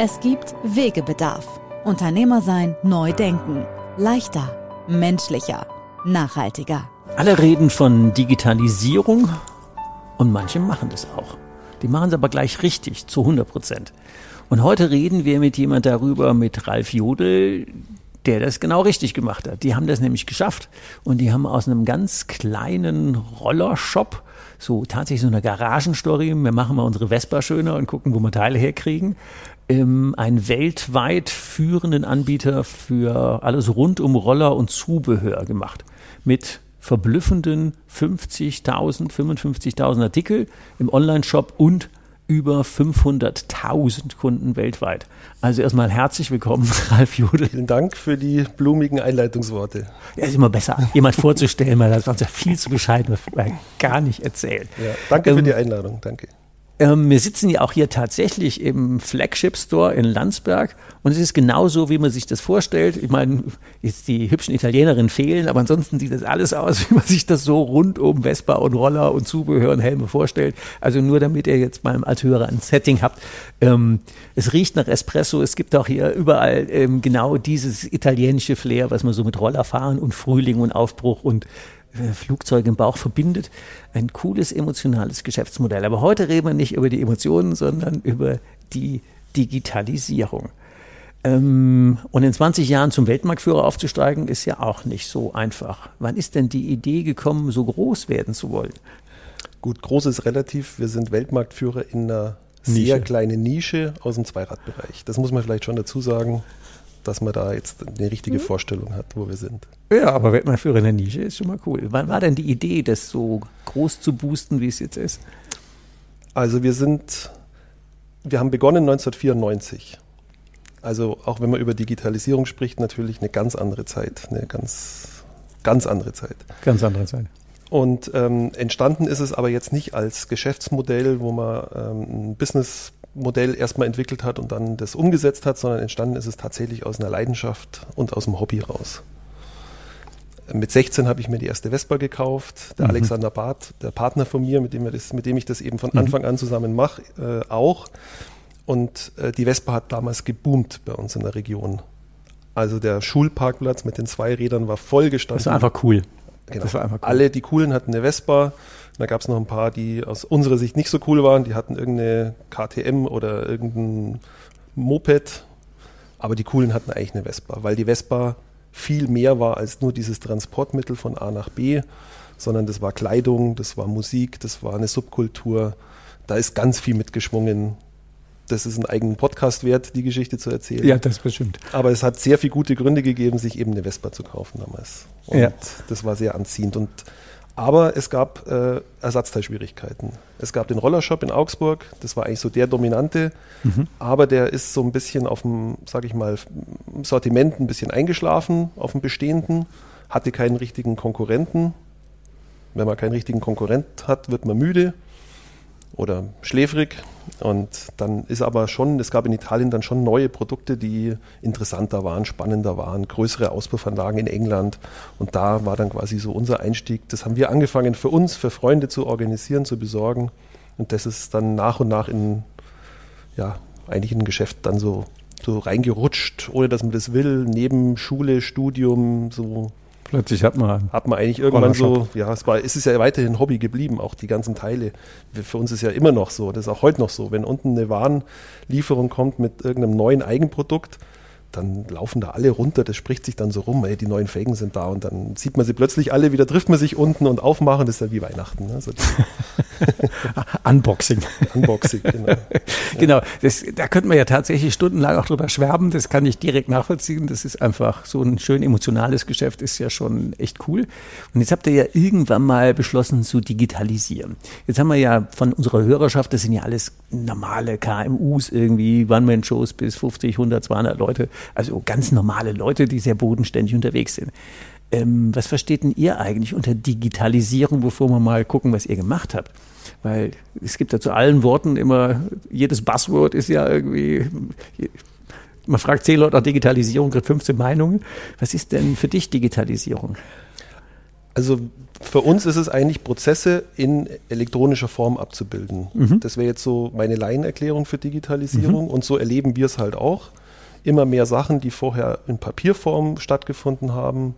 Es gibt Wegebedarf. Unternehmer sein, neu denken. Leichter, menschlicher, nachhaltiger. Alle reden von Digitalisierung und manche machen das auch. Die machen es aber gleich richtig, zu 100 Prozent. Und heute reden wir mit jemand darüber, mit Ralf Jodel, der das genau richtig gemacht hat. Die haben das nämlich geschafft und die haben aus einem ganz kleinen Rollershop so tatsächlich so eine Garagenstory. Wir machen mal unsere Vespa schöner und gucken, wo wir Teile herkriegen ähm, einen weltweit führenden Anbieter für alles rund um Roller und Zubehör gemacht. Mit verblüffenden 50.000, 55.000 Artikel im Online-Shop und über 500.000 Kunden weltweit. Also erstmal herzlich willkommen, Ralf Judel. Vielen Dank für die blumigen Einleitungsworte. Ja, ist immer besser, jemand vorzustellen, weil das war ja viel zu bescheiden, gar nicht erzählen. Ja, danke ähm, für die Einladung, danke. Ähm, wir sitzen ja auch hier tatsächlich im Flagship Store in Landsberg und es ist genauso, wie man sich das vorstellt. Ich meine, jetzt die hübschen Italienerinnen fehlen, aber ansonsten sieht das alles aus, wie man sich das so rund um Vespa und Roller und Zubehör und Helme vorstellt. Also nur damit ihr jetzt mal als Hörer ein Setting habt. Ähm, es riecht nach Espresso. Es gibt auch hier überall ähm, genau dieses italienische Flair, was man so mit Rollerfahren und Frühling und Aufbruch und Flugzeug im Bauch verbindet. Ein cooles, emotionales Geschäftsmodell. Aber heute reden wir nicht über die Emotionen, sondern über die Digitalisierung. Ähm, und in 20 Jahren zum Weltmarktführer aufzusteigen, ist ja auch nicht so einfach. Wann ist denn die Idee gekommen, so groß werden zu wollen? Gut, groß ist relativ. Wir sind Weltmarktführer in einer Nische. sehr kleinen Nische aus dem Zweiradbereich. Das muss man vielleicht schon dazu sagen dass man da jetzt eine richtige mhm. Vorstellung hat, wo wir sind. Ja, aber Weltmeisterführer in der Nische ist schon mal cool. Wann war denn die Idee, das so groß zu boosten, wie es jetzt ist? Also wir sind, wir haben begonnen 1994. Also auch wenn man über Digitalisierung spricht, natürlich eine ganz andere Zeit, eine ganz, ganz andere Zeit. Ganz andere Zeit. Und ähm, entstanden ist es aber jetzt nicht als Geschäftsmodell, wo man ähm, ein Business Modell erstmal entwickelt hat und dann das umgesetzt hat, sondern entstanden ist es tatsächlich aus einer Leidenschaft und aus dem Hobby raus. Mit 16 habe ich mir die erste Vespa gekauft. Der mhm. Alexander Barth, der Partner von mir, mit dem, das, mit dem ich das eben von mhm. Anfang an zusammen mache, äh, auch. Und äh, die Vespa hat damals geboomt bei uns in der Region. Also der Schulparkplatz mit den zwei Rädern war voll gestanden. Das war einfach cool. Genau. Das war einfach cool. Alle, die coolen hatten eine Vespa. Da gab es noch ein paar, die aus unserer Sicht nicht so cool waren. Die hatten irgendeine KTM oder irgendein Moped. Aber die coolen hatten eigentlich eine Vespa, weil die Vespa viel mehr war als nur dieses Transportmittel von A nach B, sondern das war Kleidung, das war Musik, das war eine Subkultur. Da ist ganz viel mitgeschwungen. Das ist einen eigenen Podcast wert, die Geschichte zu erzählen. Ja, das bestimmt. Aber es hat sehr viele gute Gründe gegeben, sich eben eine Vespa zu kaufen damals. Und ja. das war sehr anziehend. Und aber es gab äh, Ersatzteilschwierigkeiten. Es gab den Rollershop in Augsburg, das war eigentlich so der dominante, mhm. aber der ist so ein bisschen auf dem, sage ich mal, Sortiment ein bisschen eingeschlafen, auf dem bestehenden, hatte keinen richtigen Konkurrenten. Wenn man keinen richtigen Konkurrent hat, wird man müde oder schläfrig. Und dann ist aber schon, es gab in Italien dann schon neue Produkte, die interessanter waren, spannender waren, größere Auspuffanlagen in England. Und da war dann quasi so unser Einstieg. Das haben wir angefangen für uns, für Freunde zu organisieren, zu besorgen. Und das ist dann nach und nach in, ja, eigentlich in ein Geschäft dann so, so reingerutscht, ohne dass man das will, neben Schule, Studium, so Plötzlich hat man. Hat man eigentlich irgendwann so, ja, es, war, es ist ja weiterhin Hobby geblieben, auch die ganzen Teile. Für uns ist ja immer noch so, das ist auch heute noch so. Wenn unten eine Warenlieferung kommt mit irgendeinem neuen Eigenprodukt, dann laufen da alle runter, das spricht sich dann so rum, ey, die neuen Felgen sind da und dann sieht man sie plötzlich alle wieder, trifft man sich unten und aufmachen, das ist ja wie Weihnachten. Ne? Also Unboxing. Unboxing, genau. genau, das, da könnte man ja tatsächlich stundenlang auch drüber schwärmen, das kann ich direkt nachvollziehen, das ist einfach so ein schön emotionales Geschäft, ist ja schon echt cool. Und jetzt habt ihr ja irgendwann mal beschlossen zu digitalisieren. Jetzt haben wir ja von unserer Hörerschaft, das sind ja alles normale KMUs irgendwie, One-Man-Shows bis 50, 100, 200 Leute, also ganz normale Leute, die sehr bodenständig unterwegs sind. Ähm, was versteht denn ihr eigentlich unter Digitalisierung, bevor wir mal gucken, was ihr gemacht habt? Weil es gibt ja zu allen Worten immer, jedes Buzzword ist ja irgendwie, man fragt zehn Leute nach Digitalisierung, kriegt 15 Meinungen. Was ist denn für dich Digitalisierung? Also für uns ist es eigentlich, Prozesse in elektronischer Form abzubilden. Mhm. Das wäre jetzt so meine Laienerklärung für Digitalisierung mhm. und so erleben wir es halt auch immer mehr Sachen, die vorher in Papierform stattgefunden haben,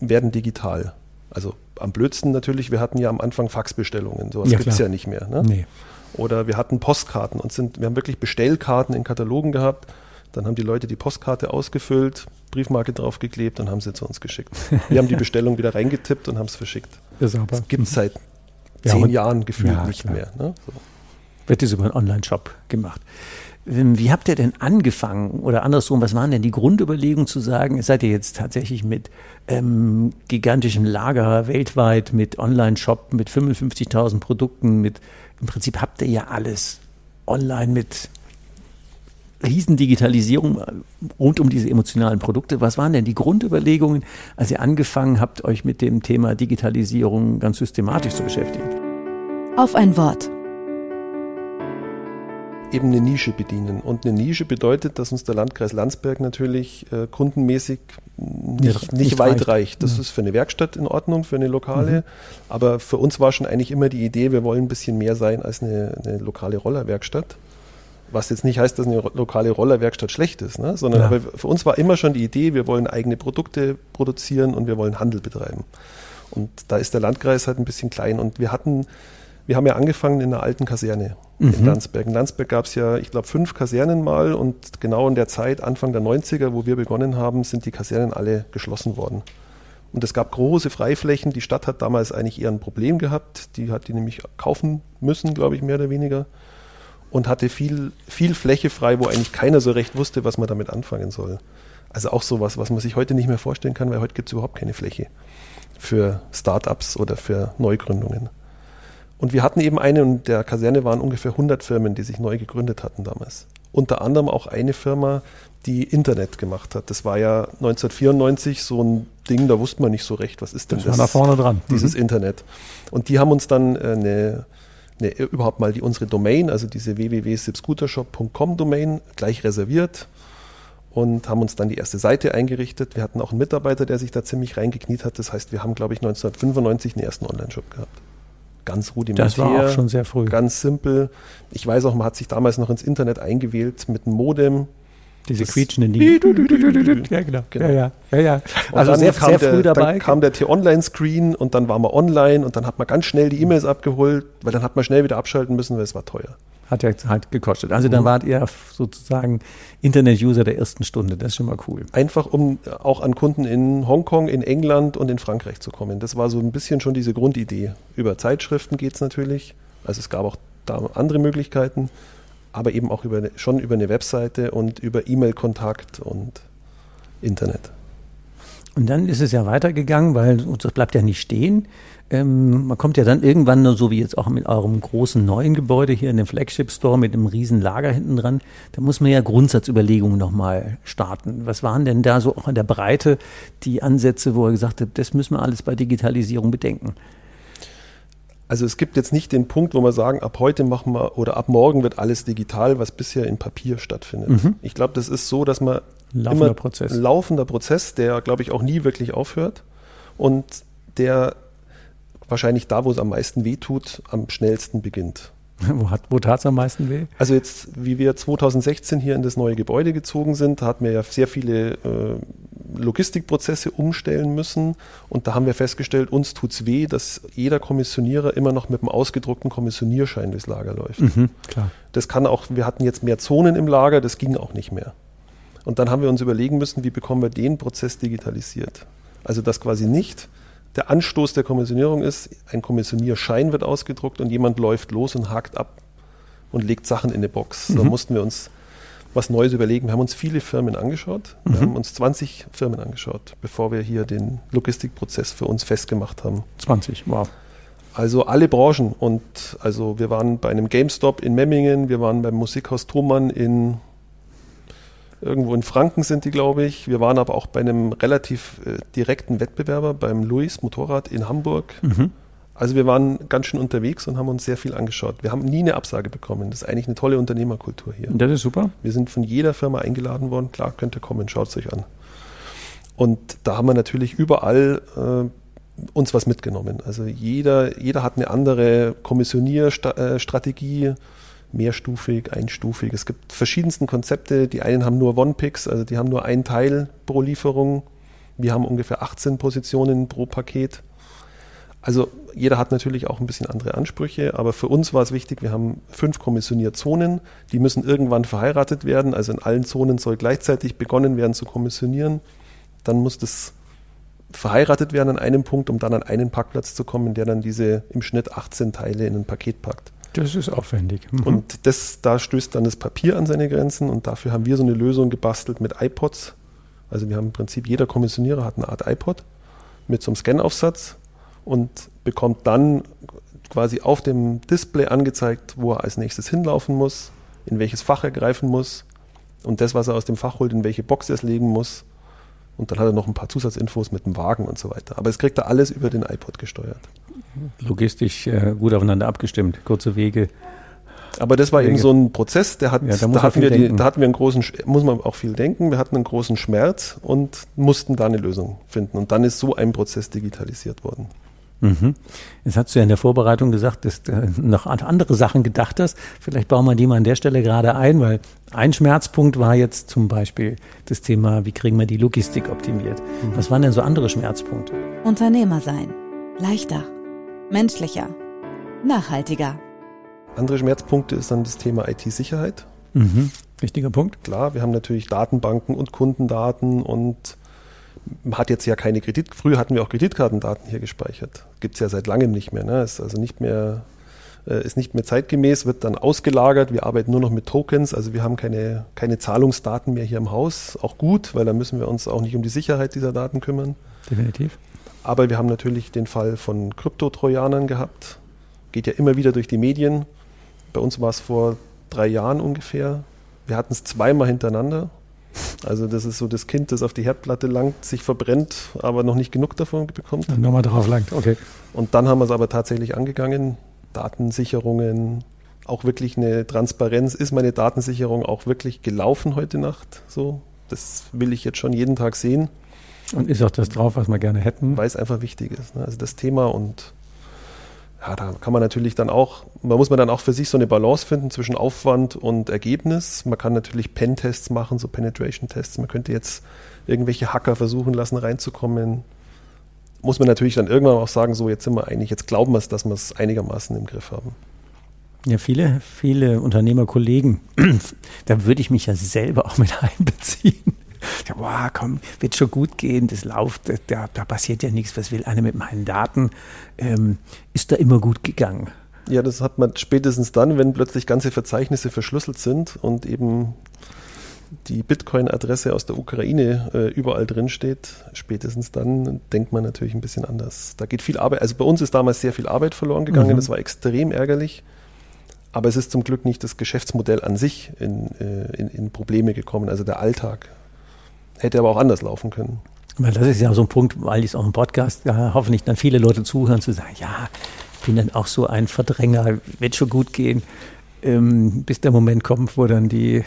werden digital. Also am blödsten natürlich, wir hatten ja am Anfang Faxbestellungen, sowas ja, gibt es ja nicht mehr. Ne? Nee. Oder wir hatten Postkarten und sind, wir haben wirklich Bestellkarten in Katalogen gehabt. Dann haben die Leute die Postkarte ausgefüllt, Briefmarke draufgeklebt und haben sie zu uns geschickt. Wir haben die Bestellung wieder reingetippt und haben es verschickt. Das, das gibt es seit zehn ja, Jahren gefühlt ja, nicht klar. mehr. Ne? So. Wird das über einen Online-Shop gemacht. Ähm, wie habt ihr denn angefangen oder andersrum, was waren denn die Grundüberlegungen zu sagen, seid ihr jetzt tatsächlich mit ähm, gigantischem Lager weltweit, mit Online-Shop, mit 55.000 Produkten, mit im Prinzip habt ihr ja alles online mit Riesendigitalisierung äh, rund um diese emotionalen Produkte. Was waren denn die Grundüberlegungen, als ihr angefangen habt, euch mit dem Thema Digitalisierung ganz systematisch zu beschäftigen? Auf ein Wort eben eine Nische bedienen. Und eine Nische bedeutet, dass uns der Landkreis Landsberg natürlich äh, kundenmäßig nicht, nicht, nicht weit reicht. reicht. Das ja. ist für eine Werkstatt in Ordnung, für eine lokale. Mhm. Aber für uns war schon eigentlich immer die Idee, wir wollen ein bisschen mehr sein als eine, eine lokale Rollerwerkstatt. Was jetzt nicht heißt, dass eine lokale Rollerwerkstatt schlecht ist, ne? sondern ja. aber für uns war immer schon die Idee, wir wollen eigene Produkte produzieren und wir wollen Handel betreiben. Und da ist der Landkreis halt ein bisschen klein. Und wir hatten wir haben ja angefangen in einer alten Kaserne mhm. in Landsberg. In Landsberg gab es ja, ich glaube, fünf Kasernen mal und genau in der Zeit, Anfang der 90er, wo wir begonnen haben, sind die Kasernen alle geschlossen worden. Und es gab große Freiflächen. Die Stadt hat damals eigentlich eher ein Problem gehabt. Die hat die nämlich kaufen müssen, glaube ich, mehr oder weniger. Und hatte viel, viel Fläche frei, wo eigentlich keiner so recht wusste, was man damit anfangen soll. Also auch sowas, was man sich heute nicht mehr vorstellen kann, weil heute gibt es überhaupt keine Fläche für Startups oder für Neugründungen. Und wir hatten eben eine, und der Kaserne waren ungefähr 100 Firmen, die sich neu gegründet hatten damals. Unter anderem auch eine Firma, die Internet gemacht hat. Das war ja 1994 so ein Ding, da wusste man nicht so recht, was ist denn das? das? War da vorne dran. Dieses mhm. Internet. Und die haben uns dann äh, eine, eine, überhaupt mal die, unsere Domain, also diese www.sipscootershop.com Domain, gleich reserviert und haben uns dann die erste Seite eingerichtet. Wir hatten auch einen Mitarbeiter, der sich da ziemlich reingekniet hat. Das heißt, wir haben, glaube ich, 1995 den ersten Online-Shop gehabt ganz rudimentär. Das war auch schon sehr früh. Ganz simpel. Ich weiß auch, man hat sich damals noch ins Internet eingewählt mit einem Modem. Diese quietschenden die. Ja, genau. genau. Ja, ja. ja, ja. Also sehr, sehr früh der, dabei. Dann kam der T-Online-Screen und dann waren wir online und dann hat man ganz schnell die E-Mails abgeholt, weil dann hat man schnell wieder abschalten müssen, weil es war teuer hat ja halt gekostet. Also dann mhm. wart ihr sozusagen Internet-User der ersten Stunde. Das ist schon mal cool. Einfach um auch an Kunden in Hongkong, in England und in Frankreich zu kommen. Das war so ein bisschen schon diese Grundidee. Über Zeitschriften geht es natürlich. Also es gab auch da andere Möglichkeiten, aber eben auch über, schon über eine Webseite und über E-Mail-Kontakt und Internet. Und dann ist es ja weitergegangen, weil das bleibt ja nicht stehen. Ähm, man kommt ja dann irgendwann, so wie jetzt auch mit eurem großen neuen Gebäude hier in dem Flagship Store mit einem riesen Lager hinten dran, da muss man ja Grundsatzüberlegungen nochmal starten. Was waren denn da so auch in der Breite die Ansätze, wo ihr gesagt habt, das müssen wir alles bei Digitalisierung bedenken? Also es gibt jetzt nicht den Punkt, wo wir sagen, ab heute machen wir oder ab morgen wird alles digital, was bisher in Papier stattfindet. Mhm. Ich glaube, das ist so, dass man laufender immer Prozess. laufender Prozess, der glaube ich auch nie wirklich aufhört und der wahrscheinlich da, wo es am meisten weh tut, am schnellsten beginnt. wo wo tat es am meisten weh? Also jetzt, wie wir 2016 hier in das neue Gebäude gezogen sind, da hatten wir ja sehr viele äh, Logistikprozesse umstellen müssen. Und da haben wir festgestellt, uns tut es weh, dass jeder Kommissionierer immer noch mit einem ausgedruckten Kommissionierschein durchs Lager läuft. Mhm, das kann auch, wir hatten jetzt mehr Zonen im Lager, das ging auch nicht mehr. Und dann haben wir uns überlegen müssen, wie bekommen wir den Prozess digitalisiert. Also dass quasi nicht der Anstoß der Kommissionierung ist, ein Kommissionierschein wird ausgedruckt und jemand läuft los und hakt ab und legt Sachen in eine Box. Mhm. Da mussten wir uns was Neues überlegen. Wir haben uns viele Firmen angeschaut. Wir mhm. haben uns 20 Firmen angeschaut, bevor wir hier den Logistikprozess für uns festgemacht haben. 20, wow. Also alle Branchen. Und also wir waren bei einem GameStop in Memmingen, wir waren beim Musikhaus Thomann in irgendwo in Franken sind die, glaube ich. Wir waren aber auch bei einem relativ äh, direkten Wettbewerber, beim Louis Motorrad in Hamburg. Mhm. Also wir waren ganz schön unterwegs und haben uns sehr viel angeschaut. Wir haben nie eine Absage bekommen. Das ist eigentlich eine tolle Unternehmerkultur hier. Das ist super. Wir sind von jeder Firma eingeladen worden. Klar, könnt ihr kommen, schaut es euch an. Und da haben wir natürlich überall äh, uns was mitgenommen. Also jeder, jeder hat eine andere Kommissionierstrategie mehrstufig, einstufig. Es gibt verschiedensten Konzepte. Die einen haben nur One-Picks, also die haben nur ein Teil pro Lieferung. Wir haben ungefähr 18 Positionen pro Paket. Also jeder hat natürlich auch ein bisschen andere Ansprüche, aber für uns war es wichtig, wir haben fünf Kommissionierzonen, die müssen irgendwann verheiratet werden. Also in allen Zonen soll gleichzeitig begonnen werden zu kommissionieren. Dann muss das verheiratet werden an einem Punkt, um dann an einen Parkplatz zu kommen, der dann diese im Schnitt 18 Teile in ein Paket packt. Das ist aufwendig. Mhm. Und das, da stößt dann das Papier an seine Grenzen und dafür haben wir so eine Lösung gebastelt mit iPods. Also wir haben im Prinzip, jeder Kommissionierer hat eine Art iPod mit so einem Scannaufsatz und bekommt dann quasi auf dem Display angezeigt, wo er als nächstes hinlaufen muss, in welches Fach er greifen muss und das, was er aus dem Fach holt, in welche Box er es legen muss. Und dann hat er noch ein paar Zusatzinfos mit dem Wagen und so weiter. Aber es kriegt er alles über den iPod gesteuert logistisch äh, gut aufeinander abgestimmt, kurze Wege. Aber das war Wege. eben so ein Prozess, der hat, ja, da, da hatten wir die, da hatten wir einen großen, muss man auch viel denken, wir hatten einen großen Schmerz und mussten da eine Lösung finden. Und dann ist so ein Prozess digitalisiert worden. Mhm. Jetzt hast du ja in der Vorbereitung gesagt, dass du noch an andere Sachen gedacht hast. Vielleicht bauen wir die mal an der Stelle gerade ein, weil ein Schmerzpunkt war jetzt zum Beispiel das Thema, wie kriegen wir die Logistik optimiert. Mhm. Was waren denn so andere Schmerzpunkte? Unternehmer sein. Leichter menschlicher, nachhaltiger. Andere Schmerzpunkte ist dann das Thema IT-Sicherheit. Mhm. Wichtiger Punkt. Klar, wir haben natürlich Datenbanken und Kundendaten und hat jetzt ja keine Kredit. Früher hatten wir auch Kreditkartendaten hier gespeichert. Gibt es ja seit langem nicht mehr. Ne? Ist also nicht mehr äh, ist nicht mehr zeitgemäß, wird dann ausgelagert. Wir arbeiten nur noch mit Tokens, also wir haben keine, keine Zahlungsdaten mehr hier im Haus. Auch gut, weil da müssen wir uns auch nicht um die Sicherheit dieser Daten kümmern. Definitiv. Aber wir haben natürlich den Fall von Kryptotrojanern gehabt. Geht ja immer wieder durch die Medien. Bei uns war es vor drei Jahren ungefähr. Wir hatten es zweimal hintereinander. Also das ist so das Kind, das auf die Herdplatte langt, sich verbrennt, aber noch nicht genug davon bekommt. Und nochmal drauf langt, okay. Und dann haben wir es aber tatsächlich angegangen. Datensicherungen, auch wirklich eine Transparenz. Ist meine Datensicherung auch wirklich gelaufen heute Nacht? So, das will ich jetzt schon jeden Tag sehen. Und ist auch das drauf, was wir gerne hätten? Weil es einfach wichtig ist. Ne? Also das Thema und ja, da kann man natürlich dann auch, man muss man dann auch für sich so eine Balance finden zwischen Aufwand und Ergebnis. Man kann natürlich Pen-Tests machen, so Penetration-Tests. Man könnte jetzt irgendwelche Hacker versuchen lassen, reinzukommen. Muss man natürlich dann irgendwann auch sagen, so jetzt sind wir eigentlich, jetzt glauben wir es, dass wir es einigermaßen im Griff haben. Ja, viele, viele Unternehmerkollegen, da würde ich mich ja selber auch mit einbeziehen ja, boah, komm, wird schon gut gehen, das läuft, da, da passiert ja nichts, was will einer mit meinen Daten, ähm, ist da immer gut gegangen. Ja, das hat man spätestens dann, wenn plötzlich ganze Verzeichnisse verschlüsselt sind und eben die Bitcoin-Adresse aus der Ukraine äh, überall drin steht, spätestens dann denkt man natürlich ein bisschen anders. Da geht viel Arbeit, also bei uns ist damals sehr viel Arbeit verloren gegangen, mhm. das war extrem ärgerlich. Aber es ist zum Glück nicht das Geschäftsmodell an sich in, äh, in, in Probleme gekommen, also der Alltag Hätte aber auch anders laufen können. Das ist ja so ein Punkt, weil ich es auch im Podcast ja, hoffentlich dann viele Leute zuhören, zu sagen, ja, ich bin dann auch so ein Verdränger, wird schon gut gehen, ähm, bis der Moment kommt, wo dann die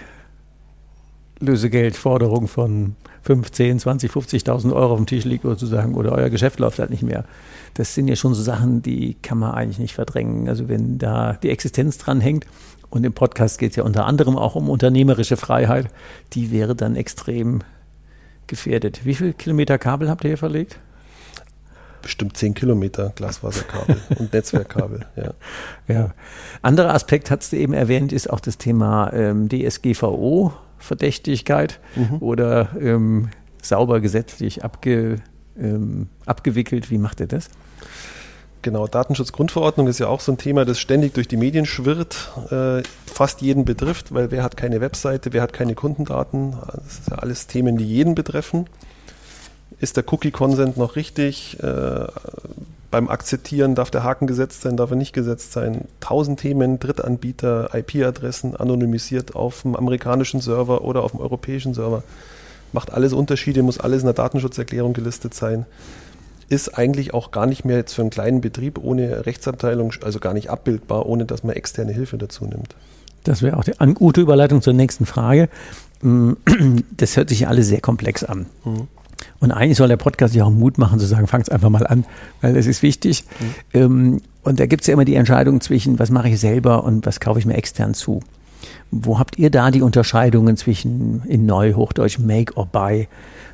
Lösegeldforderung von 15, 20, 50.000 Euro auf dem Tisch liegt oder oder euer Geschäft läuft halt nicht mehr. Das sind ja schon so Sachen, die kann man eigentlich nicht verdrängen. Also wenn da die Existenz dran hängt und im Podcast geht es ja unter anderem auch um unternehmerische Freiheit, die wäre dann extrem gefährdet. Wie viele Kilometer Kabel habt ihr hier verlegt? Bestimmt zehn Kilometer Glasfaserkabel und Netzwerkkabel, ja. ja. Anderer Aspekt, hast du eben erwähnt, ist auch das Thema ähm, DSGVO-Verdächtigkeit mhm. oder ähm, sauber gesetzlich abge, ähm, abgewickelt. Wie macht ihr das? Genau, Datenschutzgrundverordnung ist ja auch so ein Thema, das ständig durch die Medien schwirrt, äh, fast jeden betrifft, weil wer hat keine Webseite, wer hat keine Kundendaten, das sind ja alles Themen, die jeden betreffen. Ist der Cookie-Consent noch richtig? Äh, beim Akzeptieren darf der Haken gesetzt sein, darf er nicht gesetzt sein? Tausend Themen, Drittanbieter, IP-Adressen anonymisiert auf dem amerikanischen Server oder auf dem europäischen Server. Macht alles Unterschiede, muss alles in der Datenschutzerklärung gelistet sein ist eigentlich auch gar nicht mehr jetzt für einen kleinen Betrieb ohne Rechtsabteilung, also gar nicht abbildbar, ohne dass man externe Hilfe dazu nimmt. Das wäre auch die gute Überleitung zur nächsten Frage. Mm, das hört sich ja alles sehr komplex an. Mhm. Und eigentlich soll der Podcast ja auch Mut machen, zu sagen, fangt einfach mal an, weil das ist wichtig. Mhm. Und da gibt es ja immer die Entscheidung zwischen, was mache ich selber und was kaufe ich mir extern zu. Wo habt ihr da die Unterscheidungen zwischen in Neuhochdeutsch Make or Buy?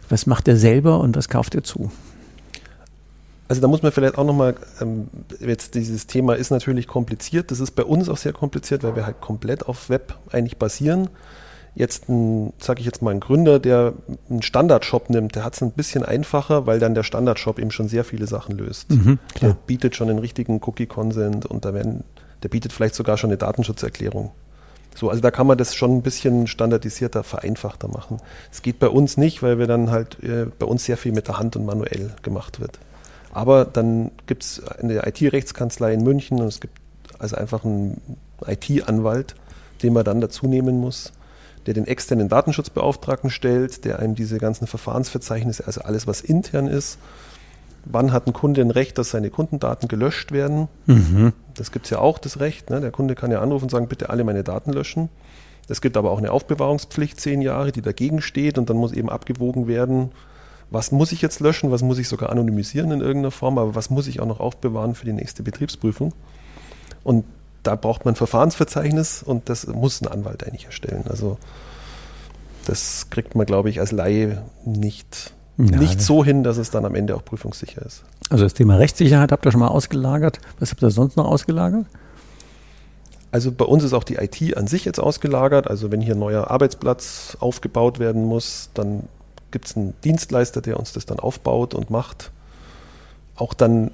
Was macht ihr selber und was kauft ihr zu? Also da muss man vielleicht auch nochmal, ähm, jetzt dieses Thema ist natürlich kompliziert, das ist bei uns auch sehr kompliziert, weil wir halt komplett auf Web eigentlich basieren. Jetzt sage ich jetzt mal, ein Gründer, der einen Standardshop nimmt, der hat es ein bisschen einfacher, weil dann der Standardshop eben schon sehr viele Sachen löst. Mhm, der bietet schon den richtigen Cookie-Consent und da werden, der bietet vielleicht sogar schon eine Datenschutzerklärung. So, also da kann man das schon ein bisschen standardisierter, vereinfachter machen. Es geht bei uns nicht, weil wir dann halt äh, bei uns sehr viel mit der Hand und manuell gemacht wird. Aber dann gibt es eine IT-Rechtskanzlei in München und es gibt also einfach einen IT-Anwalt, den man dann dazu nehmen muss, der den externen Datenschutzbeauftragten stellt, der einem diese ganzen Verfahrensverzeichnisse, also alles, was intern ist, wann hat ein Kunde ein Recht, dass seine Kundendaten gelöscht werden. Mhm. Das gibt es ja auch, das Recht. Ne? Der Kunde kann ja anrufen und sagen, bitte alle meine Daten löschen. Es gibt aber auch eine Aufbewahrungspflicht, zehn Jahre, die dagegen steht und dann muss eben abgewogen werden, was muss ich jetzt löschen, was muss ich sogar anonymisieren in irgendeiner Form, aber was muss ich auch noch aufbewahren für die nächste Betriebsprüfung. Und da braucht man ein Verfahrensverzeichnis und das muss ein Anwalt eigentlich erstellen. Also das kriegt man, glaube ich, als Laie nicht, ja, nicht so hin, dass es dann am Ende auch prüfungssicher ist. Also das Thema Rechtssicherheit habt ihr schon mal ausgelagert. Was habt ihr sonst noch ausgelagert? Also bei uns ist auch die IT an sich jetzt ausgelagert. Also wenn hier ein neuer Arbeitsplatz aufgebaut werden muss, dann gibt es einen Dienstleister, der uns das dann aufbaut und macht. Auch dann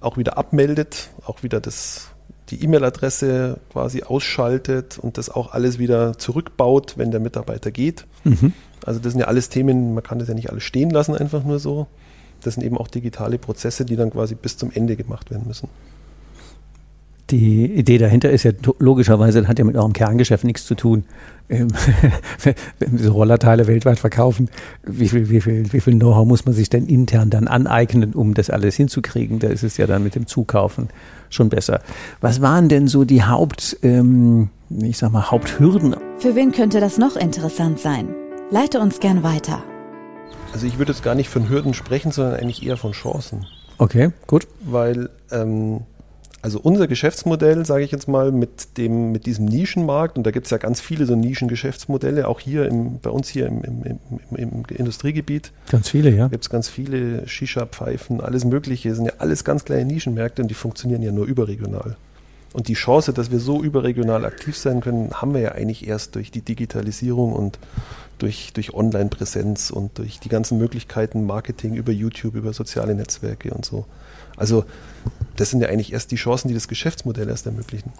auch wieder abmeldet, auch wieder das, die E-Mail-Adresse quasi ausschaltet und das auch alles wieder zurückbaut, wenn der Mitarbeiter geht. Mhm. Also das sind ja alles Themen, man kann das ja nicht alles stehen lassen, einfach nur so. Das sind eben auch digitale Prozesse, die dann quasi bis zum Ende gemacht werden müssen die Idee dahinter ist ja logischerweise, das hat ja mit eurem Kerngeschäft nichts zu tun. Ähm, wenn wir so Rollerteile weltweit verkaufen, wie viel, wie viel, wie viel Know-how muss man sich denn intern dann aneignen, um das alles hinzukriegen? Da ist es ja dann mit dem Zukaufen schon besser. Was waren denn so die Haupt, ähm, ich sag mal, Haupthürden? Für wen könnte das noch interessant sein? Leite uns gern weiter. Also ich würde jetzt gar nicht von Hürden sprechen, sondern eigentlich eher von Chancen. Okay, gut. Weil ähm, also unser Geschäftsmodell, sage ich jetzt mal, mit dem, mit diesem Nischenmarkt, und da gibt es ja ganz viele so Nischengeschäftsmodelle, auch hier im, bei uns hier im, im, im, Industriegebiet. Ganz viele, ja. Gibt es ganz viele Shisha-Pfeifen, alles Mögliche, sind ja alles ganz kleine Nischenmärkte und die funktionieren ja nur überregional. Und die Chance, dass wir so überregional aktiv sein können, haben wir ja eigentlich erst durch die Digitalisierung und durch, durch Online-Präsenz und durch die ganzen Möglichkeiten Marketing über YouTube, über soziale Netzwerke und so. Also das sind ja eigentlich erst die Chancen, die das Geschäftsmodell erst ermöglichen.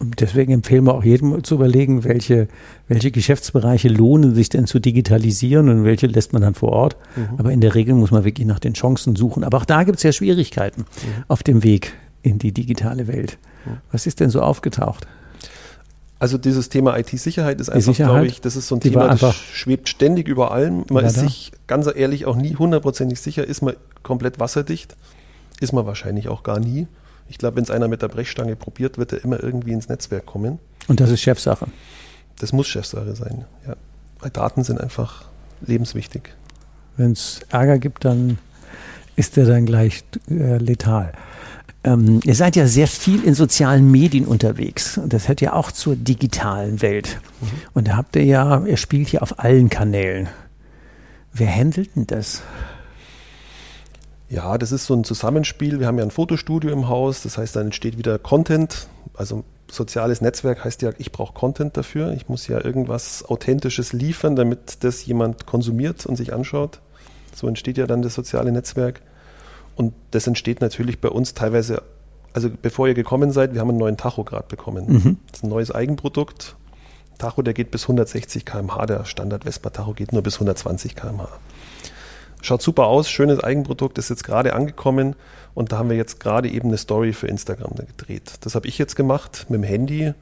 Und deswegen empfehlen wir auch jedem zu überlegen, welche, welche Geschäftsbereiche lohnen sich denn zu digitalisieren und welche lässt man dann vor Ort. Mhm. Aber in der Regel muss man wirklich nach den Chancen suchen. Aber auch da gibt es ja Schwierigkeiten mhm. auf dem Weg in die digitale Welt. Mhm. Was ist denn so aufgetaucht? Also dieses Thema IT-Sicherheit ist einfach, glaube ich, das ist so ein Thema, das schwebt ständig über allem. Man ist sich ganz ehrlich auch nie hundertprozentig sicher, ist man komplett wasserdicht. Ist man wahrscheinlich auch gar nie. Ich glaube, wenn es einer mit der Brechstange probiert, wird er immer irgendwie ins Netzwerk kommen. Und das ist Chefsache. Das muss Chefsache sein, ja. Weil Daten sind einfach lebenswichtig. Wenn es Ärger gibt, dann ist der dann gleich äh, letal. Ähm, ihr seid ja sehr viel in sozialen Medien unterwegs und das hört ja auch zur digitalen Welt. Mhm. Und da habt ihr ja, ihr spielt ja auf allen Kanälen. Wer handelt denn das? Ja, das ist so ein Zusammenspiel. Wir haben ja ein Fotostudio im Haus, das heißt, dann entsteht wieder Content. Also soziales Netzwerk heißt ja, ich brauche Content dafür. Ich muss ja irgendwas Authentisches liefern, damit das jemand konsumiert und sich anschaut. So entsteht ja dann das soziale Netzwerk. Und das entsteht natürlich bei uns teilweise, also bevor ihr gekommen seid, wir haben einen neuen Tacho gerade bekommen. Mhm. Das ist ein neues Eigenprodukt. Tacho, der geht bis 160 km/h. Der Standard Vespa Tacho geht nur bis 120 km/h. Schaut super aus, schönes Eigenprodukt, ist jetzt gerade angekommen und da haben wir jetzt gerade eben eine Story für Instagram gedreht. Das habe ich jetzt gemacht mit dem Handy.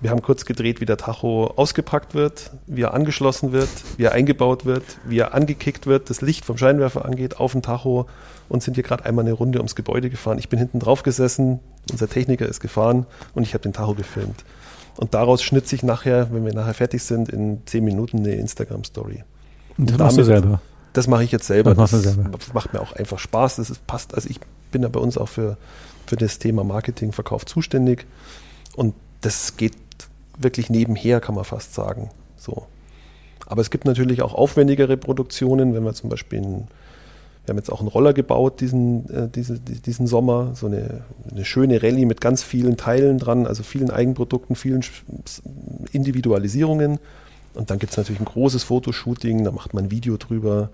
Wir haben kurz gedreht, wie der Tacho ausgepackt wird, wie er angeschlossen wird, wie er eingebaut wird, wie er angekickt wird, das Licht vom Scheinwerfer angeht auf den Tacho und sind hier gerade einmal eine Runde ums Gebäude gefahren. Ich bin hinten drauf gesessen, unser Techniker ist gefahren und ich habe den Tacho gefilmt. Und daraus schnitt sich nachher, wenn wir nachher fertig sind, in zehn Minuten eine Instagram-Story. Und das machst du selber? Das mache ich jetzt selber. Das, das selber. macht mir auch einfach Spaß. Das ist, passt. Also ich bin ja bei uns auch für, für das Thema Marketing, Verkauf zuständig. Und das geht wirklich nebenher, kann man fast sagen. So. Aber es gibt natürlich auch aufwendigere Produktionen, wenn wir zum Beispiel einen, wir haben jetzt auch einen Roller gebaut diesen, äh, diese, diesen Sommer, so eine, eine schöne Rallye mit ganz vielen Teilen dran, also vielen Eigenprodukten, vielen Individualisierungen. Und dann gibt es natürlich ein großes Fotoshooting, da macht man ein Video drüber.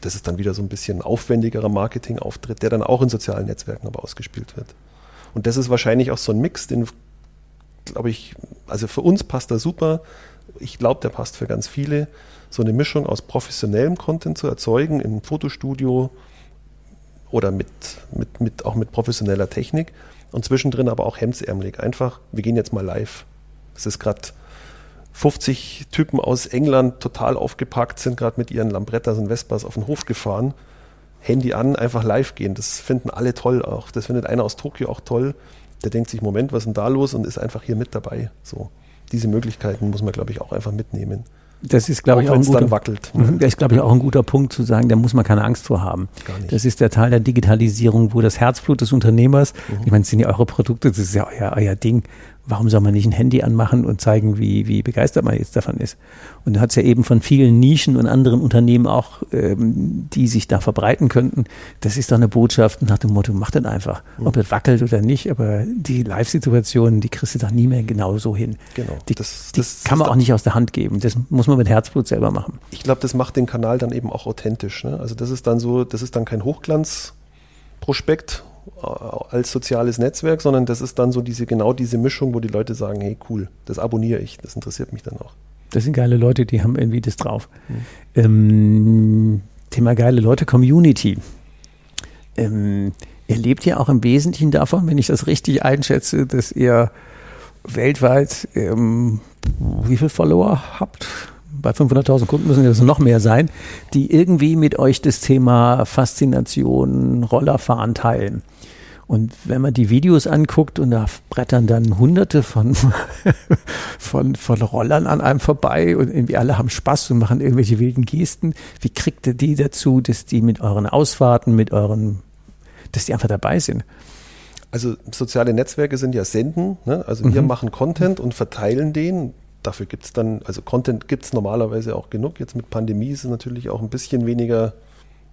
Das ist dann wieder so ein bisschen aufwendigerer Marketingauftritt, der dann auch in sozialen Netzwerken aber ausgespielt wird. Und das ist wahrscheinlich auch so ein Mix, den, glaube ich, also für uns passt er super. Ich glaube, der passt für ganz viele. So eine Mischung aus professionellem Content zu erzeugen im Fotostudio oder mit, mit, mit, auch mit professioneller Technik und zwischendrin aber auch hemdsärmelig. Einfach, wir gehen jetzt mal live. Es ist gerade 50 Typen aus England total aufgepackt, sind gerade mit ihren Lambrettas und Vespas auf den Hof gefahren. Handy an, einfach live gehen. Das finden alle toll auch. Das findet einer aus Tokio auch toll. Der denkt sich, Moment, was ist denn da los? Und ist einfach hier mit dabei. So. Diese Möglichkeiten muss man, glaube ich, auch einfach mitnehmen. Das ist, glaube ich, auch ein guter, dann wackelt. Mhm. Das ist, glaube ich, auch ein guter Punkt zu sagen, da muss man keine Angst vor haben. Das ist der Teil der Digitalisierung, wo das Herzblut des Unternehmers, mhm. ich meine, es sind ja eure Produkte, das ist ja euer, euer Ding, warum soll man nicht ein Handy anmachen und zeigen, wie, wie begeistert man jetzt davon ist? Und du hast ja eben von vielen Nischen und anderen Unternehmen auch, ähm, die sich da verbreiten könnten. Das ist doch eine Botschaft nach dem Motto, mach das einfach. Mhm. Ob das wackelt oder nicht, aber die Live-Situationen, die kriegst du doch nie mehr genau so hin. Genau. Die, das, das kann man auch nicht aus der Hand geben. Das muss man mit Herzblut selber machen. Ich glaube, das macht den Kanal dann eben auch authentisch. Ne? Also das ist dann so, das ist dann kein Hochglanzprospekt äh, als soziales Netzwerk, sondern das ist dann so diese, genau diese Mischung, wo die Leute sagen, hey cool, das abonniere ich, das interessiert mich dann auch. Das sind geile Leute, die haben irgendwie das drauf. Mhm. Ähm, Thema geile Leute, Community. Ähm, ihr lebt ja auch im Wesentlichen davon, wenn ich das richtig einschätze, dass ihr weltweit ähm, wie viele Follower habt? Bei 500.000 Kunden müssen es noch mehr sein, die irgendwie mit euch das Thema Faszination Rollerfahren teilen. Und wenn man die Videos anguckt und da brettern dann hunderte von, von, von Rollern an einem vorbei und irgendwie alle haben Spaß und machen irgendwelche wilden Gesten, wie kriegt ihr die dazu, dass die mit euren Ausfahrten, mit euren, dass die einfach dabei sind? Also soziale Netzwerke sind ja Senden, ne? also wir mhm. machen Content und verteilen den dafür gibt es dann, also Content gibt es normalerweise auch genug. Jetzt mit Pandemie ist es natürlich auch ein bisschen weniger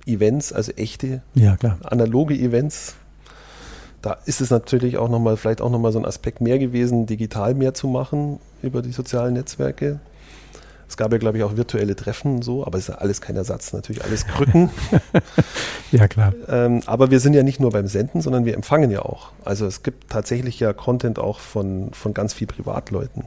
Events, also echte, ja, analoge Events. Da ist es natürlich auch nochmal, vielleicht auch nochmal so ein Aspekt mehr gewesen, digital mehr zu machen über die sozialen Netzwerke. Es gab ja, glaube ich, auch virtuelle Treffen und so, aber es ist ja alles kein Ersatz, natürlich alles Krücken. ja, klar. Ähm, aber wir sind ja nicht nur beim Senden, sondern wir empfangen ja auch. Also es gibt tatsächlich ja Content auch von, von ganz viel Privatleuten.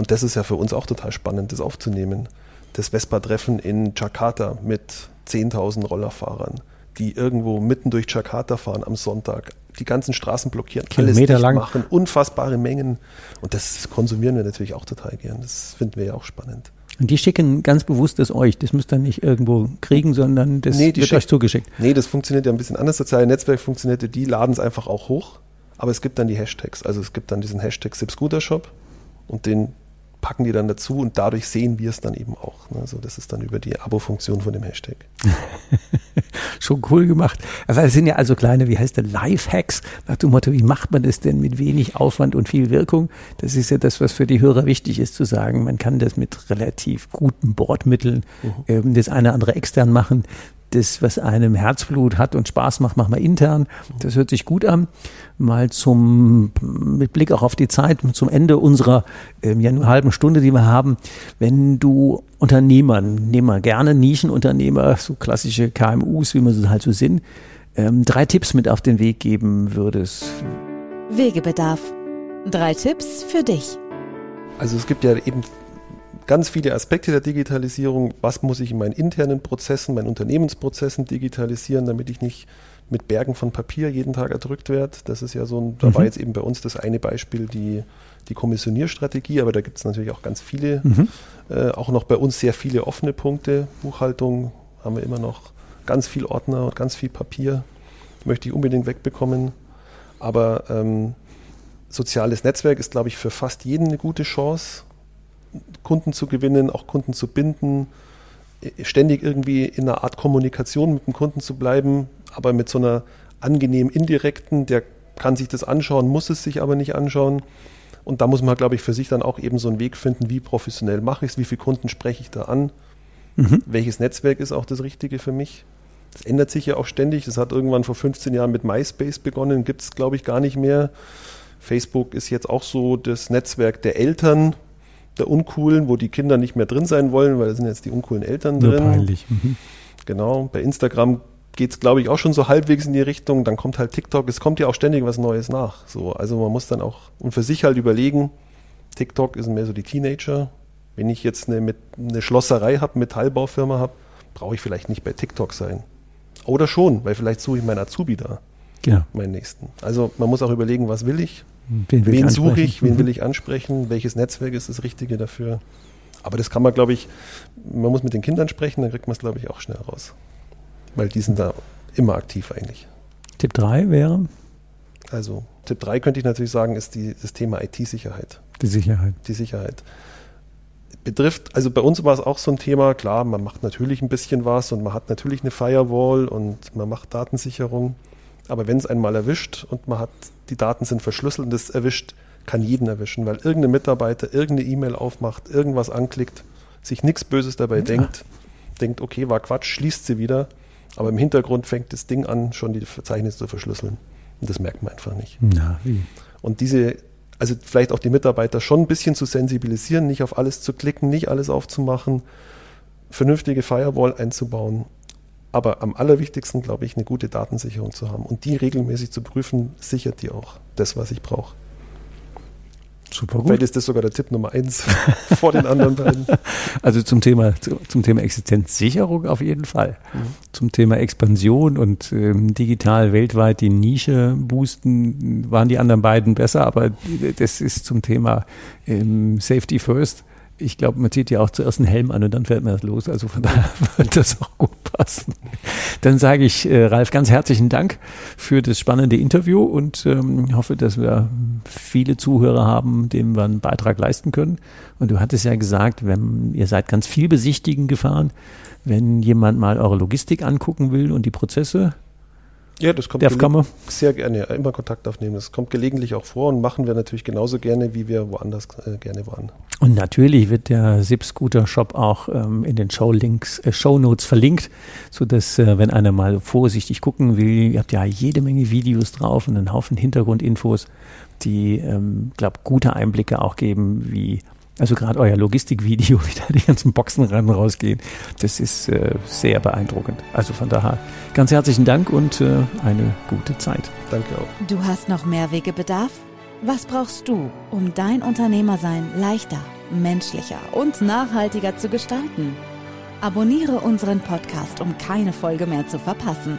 Und das ist ja für uns auch total spannend, das aufzunehmen. Das Vespa-Treffen in Jakarta mit 10.000 Rollerfahrern, die irgendwo mitten durch Jakarta fahren am Sonntag, die ganzen Straßen blockieren, Kilometer alles lang machen, unfassbare Mengen. Und das konsumieren wir natürlich auch total gern. Das finden wir ja auch spannend. Und die schicken ganz bewusst das euch. Das müsst ihr nicht irgendwo kriegen, sondern das nee, wird euch zugeschickt. Nee, das funktioniert ja ein bisschen anders. Soziale Netzwerk funktioniert, die laden es einfach auch hoch. Aber es gibt dann die Hashtags. Also es gibt dann diesen Hashtag Sip Scooter Shop und den packen die dann dazu und dadurch sehen wir es dann eben auch. Ne? Also das ist dann über die Abo-Funktion von dem Hashtag. schon cool gemacht. Aber es sind ja also kleine, wie heißt der, Lifehacks, nach dem Motto, wie macht man das denn mit wenig Aufwand und viel Wirkung? Das ist ja das, was für die Hörer wichtig ist zu sagen. Man kann das mit relativ guten Bordmitteln, mhm. ähm, das eine andere extern machen das, was einem Herzblut hat und Spaß macht, machen wir intern. Das hört sich gut an. Mal zum, mit Blick auch auf die Zeit, zum Ende unserer ähm, ja nur halben Stunde, die wir haben. Wenn du Unternehmer, nehmen wir gerne Nischenunternehmer, so klassische KMUs, wie wir sie halt so sind, ähm, drei Tipps mit auf den Weg geben würdest. Wegebedarf. Drei Tipps für dich. Also es gibt ja eben ganz viele Aspekte der Digitalisierung. Was muss ich in meinen internen Prozessen, meinen Unternehmensprozessen digitalisieren, damit ich nicht mit Bergen von Papier jeden Tag erdrückt werde. Das ist ja so ein, da mhm. war jetzt eben bei uns das eine Beispiel, die, die Kommissionierstrategie, aber da gibt es natürlich auch ganz viele, mhm. äh, auch noch bei uns sehr viele offene Punkte. Buchhaltung haben wir immer noch ganz viel Ordner und ganz viel Papier. Möchte ich unbedingt wegbekommen. Aber ähm, soziales Netzwerk ist, glaube ich, für fast jeden eine gute Chance. Kunden zu gewinnen, auch Kunden zu binden, ständig irgendwie in einer Art Kommunikation mit dem Kunden zu bleiben, aber mit so einer angenehm indirekten, der kann sich das anschauen, muss es sich aber nicht anschauen. Und da muss man, glaube ich, für sich dann auch eben so einen Weg finden, wie professionell mache ich es, wie viele Kunden spreche ich da an, mhm. welches Netzwerk ist auch das Richtige für mich. Das ändert sich ja auch ständig. Das hat irgendwann vor 15 Jahren mit MySpace begonnen, gibt es, glaube ich, gar nicht mehr. Facebook ist jetzt auch so das Netzwerk der Eltern, der Uncoolen, wo die Kinder nicht mehr drin sein wollen, weil da sind jetzt die uncoolen Eltern Nur drin. peinlich. Mhm. Genau. Bei Instagram geht es, glaube ich, auch schon so halbwegs in die Richtung. Dann kommt halt TikTok. Es kommt ja auch ständig was Neues nach. So, also man muss dann auch und für sich halt überlegen, TikTok ist mehr so die Teenager. Wenn ich jetzt eine, mit, eine Schlosserei habe, Metallbaufirma habe, brauche ich vielleicht nicht bei TikTok sein. Oder schon, weil vielleicht suche ich meinen Azubi da. Genau. Meinen nächsten. Also man muss auch überlegen, was will ich Wen, wen suche ich, wen will ich ansprechen, welches Netzwerk ist das Richtige dafür. Aber das kann man, glaube ich, man muss mit den Kindern sprechen, dann kriegt man es, glaube ich, auch schnell raus. Weil die sind da immer aktiv eigentlich. Tipp 3 wäre? Also Tipp 3 könnte ich natürlich sagen, ist die, das Thema IT-Sicherheit. Die Sicherheit. Die Sicherheit. Betrifft, also bei uns war es auch so ein Thema, klar, man macht natürlich ein bisschen was und man hat natürlich eine Firewall und man macht Datensicherung. Aber wenn es einmal erwischt und man hat, die Daten sind verschlüsselt und das erwischt, kann jeden erwischen, weil irgendein Mitarbeiter irgendeine E-Mail aufmacht, irgendwas anklickt, sich nichts Böses dabei ja. denkt, denkt, okay, war Quatsch, schließt sie wieder, aber im Hintergrund fängt das Ding an, schon die Verzeichnisse zu verschlüsseln. Und das merkt man einfach nicht. Na, wie? Und diese, also vielleicht auch die Mitarbeiter schon ein bisschen zu sensibilisieren, nicht auf alles zu klicken, nicht alles aufzumachen, vernünftige Firewall einzubauen aber am allerwichtigsten, glaube ich, eine gute Datensicherung zu haben. Und die regelmäßig zu prüfen, sichert die auch das, was ich brauche. Super gut. Vielleicht ist das sogar der Tipp Nummer eins vor den anderen beiden. Also zum Thema, zum Thema Existenzsicherung auf jeden Fall. Mhm. Zum Thema Expansion und ähm, digital weltweit die Nische boosten, waren die anderen beiden besser, aber das ist zum Thema ähm, Safety First ich glaube, man zieht ja auch zuerst einen Helm an und dann fährt man das los. Also von daher wird das auch gut passen. Dann sage ich, äh, Ralf, ganz herzlichen Dank für das spannende Interview und ähm, hoffe, dass wir viele Zuhörer haben, denen wir einen Beitrag leisten können. Und du hattest ja gesagt, wenn ihr seid ganz viel besichtigen gefahren, wenn jemand mal eure Logistik angucken will und die Prozesse, ja, das kommt sehr gerne, immer Kontakt aufnehmen. Das kommt gelegentlich auch vor und machen wir natürlich genauso gerne, wie wir woanders äh, gerne waren. Und natürlich wird der SIP-Scooter-Shop auch ähm, in den Show-Links, äh, Show-Notes verlinkt, sodass, äh, wenn einer mal vorsichtig gucken will, ihr habt ja jede Menge Videos drauf und einen Haufen Hintergrundinfos, die, ähm, glaube gute Einblicke auch geben, wie also gerade euer Logistikvideo, wie da die ganzen Boxen rein und rausgehen, das ist äh, sehr beeindruckend. Also von daher ganz herzlichen Dank und äh, eine gute Zeit. Danke auch. Du hast noch mehr Wegebedarf? Was brauchst du, um dein Unternehmersein leichter, menschlicher und nachhaltiger zu gestalten? Abonniere unseren Podcast, um keine Folge mehr zu verpassen.